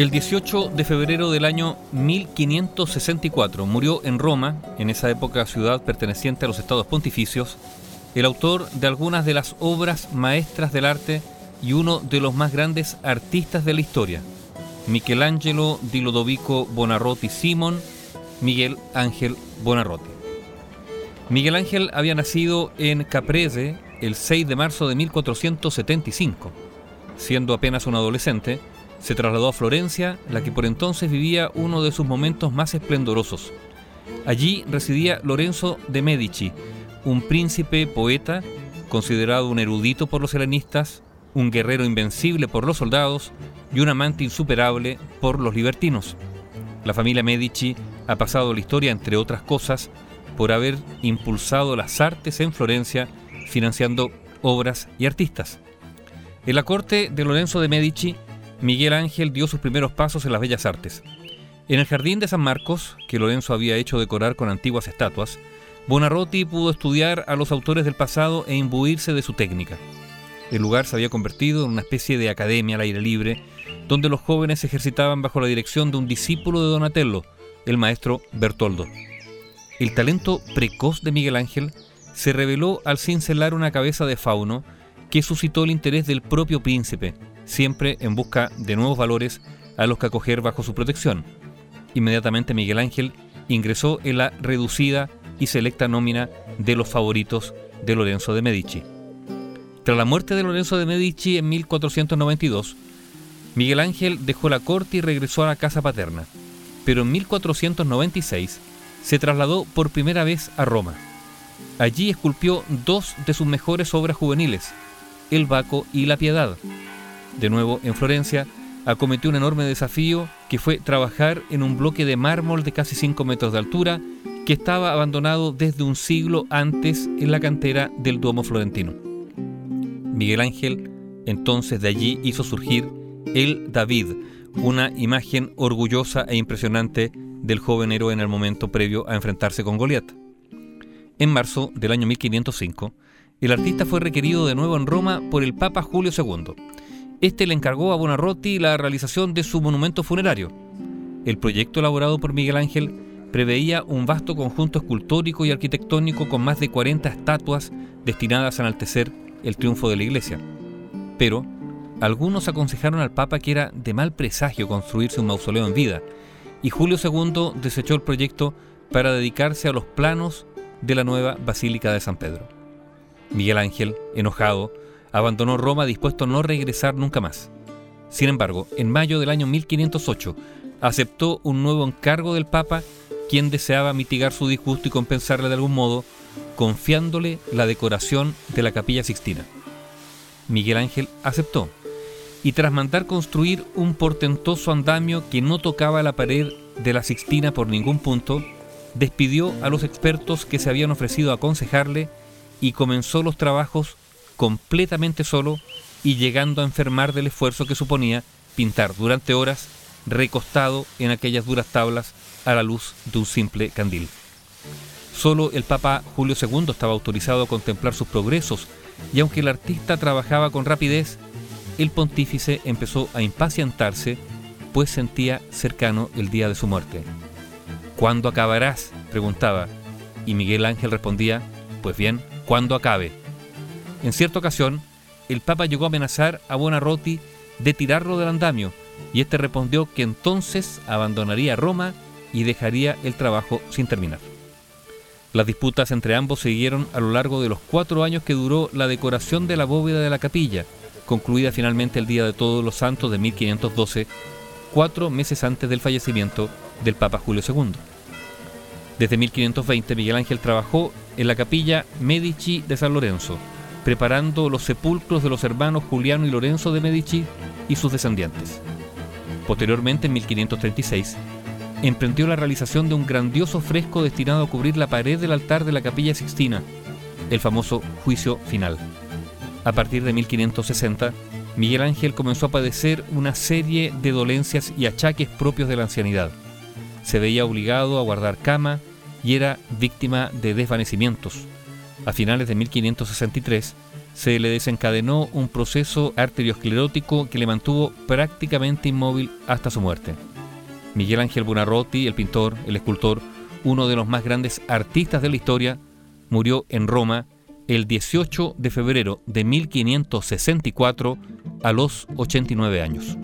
El 18 de febrero del año 1564 murió en Roma, en esa época ciudad perteneciente a los estados pontificios, el autor de algunas de las obras maestras del arte y uno de los más grandes artistas de la historia, Michelangelo di Lodovico Bonarroti Simon, Miguel Ángel Bonarroti. Miguel Ángel había nacido en Caprese el 6 de marzo de 1475. Siendo apenas un adolescente, se trasladó a Florencia, la que por entonces vivía uno de sus momentos más esplendorosos. Allí residía Lorenzo de Medici, un príncipe poeta, considerado un erudito por los helenistas, un guerrero invencible por los soldados y un amante insuperable por los libertinos. La familia Medici ha pasado la historia, entre otras cosas, por haber impulsado las artes en Florencia, financiando obras y artistas. En la corte de Lorenzo de Medici, Miguel Ángel dio sus primeros pasos en las bellas artes. En el jardín de San Marcos, que Lorenzo había hecho decorar con antiguas estatuas, Bonarroti pudo estudiar a los autores del pasado e imbuirse de su técnica. El lugar se había convertido en una especie de academia al aire libre, donde los jóvenes se ejercitaban bajo la dirección de un discípulo de Donatello, el maestro Bertoldo. El talento precoz de Miguel Ángel se reveló al cincelar una cabeza de fauno que suscitó el interés del propio príncipe, siempre en busca de nuevos valores a los que acoger bajo su protección. Inmediatamente Miguel Ángel ingresó en la reducida y selecta nómina de los favoritos de Lorenzo de Medici. Tras la muerte de Lorenzo de Medici en 1492, Miguel Ángel dejó la corte y regresó a la casa paterna, pero en 1496 se trasladó por primera vez a Roma. Allí esculpió dos de sus mejores obras juveniles, El Baco y La Piedad, de nuevo en Florencia, acometió un enorme desafío que fue trabajar en un bloque de mármol de casi 5 metros de altura que estaba abandonado desde un siglo antes en la cantera del Duomo florentino. Miguel Ángel entonces de allí hizo surgir el David, una imagen orgullosa e impresionante del joven héroe en el momento previo a enfrentarse con Goliat. En marzo del año 1505, el artista fue requerido de nuevo en Roma por el Papa Julio II este le encargó a Bonarroti la realización de su monumento funerario. El proyecto elaborado por Miguel Ángel preveía un vasto conjunto escultórico y arquitectónico con más de 40 estatuas destinadas a enaltecer el triunfo de la iglesia. Pero algunos aconsejaron al Papa que era de mal presagio construirse un mausoleo en vida, y Julio II desechó el proyecto para dedicarse a los planos de la nueva Basílica de San Pedro. Miguel Ángel, enojado, abandonó Roma dispuesto a no regresar nunca más. Sin embargo, en mayo del año 1508 aceptó un nuevo encargo del Papa, quien deseaba mitigar su disgusto y compensarle de algún modo, confiándole la decoración de la capilla Sixtina. Miguel Ángel aceptó, y tras mandar construir un portentoso andamio que no tocaba la pared de la Sixtina por ningún punto, despidió a los expertos que se habían ofrecido a aconsejarle y comenzó los trabajos completamente solo y llegando a enfermar del esfuerzo que suponía pintar durante horas recostado en aquellas duras tablas a la luz de un simple candil. Solo el Papa Julio II estaba autorizado a contemplar sus progresos y aunque el artista trabajaba con rapidez, el pontífice empezó a impacientarse pues sentía cercano el día de su muerte. ¿Cuándo acabarás? preguntaba, y Miguel Ángel respondía, pues bien, cuando acabe. En cierta ocasión, el Papa llegó a amenazar a Buonarroti de tirarlo del andamio, y este respondió que entonces abandonaría Roma y dejaría el trabajo sin terminar. Las disputas entre ambos siguieron a lo largo de los cuatro años que duró la decoración de la bóveda de la capilla, concluida finalmente el Día de Todos los Santos de 1512, cuatro meses antes del fallecimiento del Papa Julio II. Desde 1520 Miguel Ángel trabajó en la capilla Medici de San Lorenzo, preparando los sepulcros de los hermanos Juliano y Lorenzo de Medici y sus descendientes. Posteriormente, en 1536, emprendió la realización de un grandioso fresco destinado a cubrir la pared del altar de la capilla Sixtina, el famoso Juicio Final. A partir de 1560, Miguel Ángel comenzó a padecer una serie de dolencias y achaques propios de la ancianidad. Se veía obligado a guardar cama y era víctima de desvanecimientos, a finales de 1563, se le desencadenó un proceso arteriosclerótico que le mantuvo prácticamente inmóvil hasta su muerte. Miguel Ángel Buonarroti, el pintor, el escultor, uno de los más grandes artistas de la historia, murió en Roma el 18 de febrero de 1564 a los 89 años.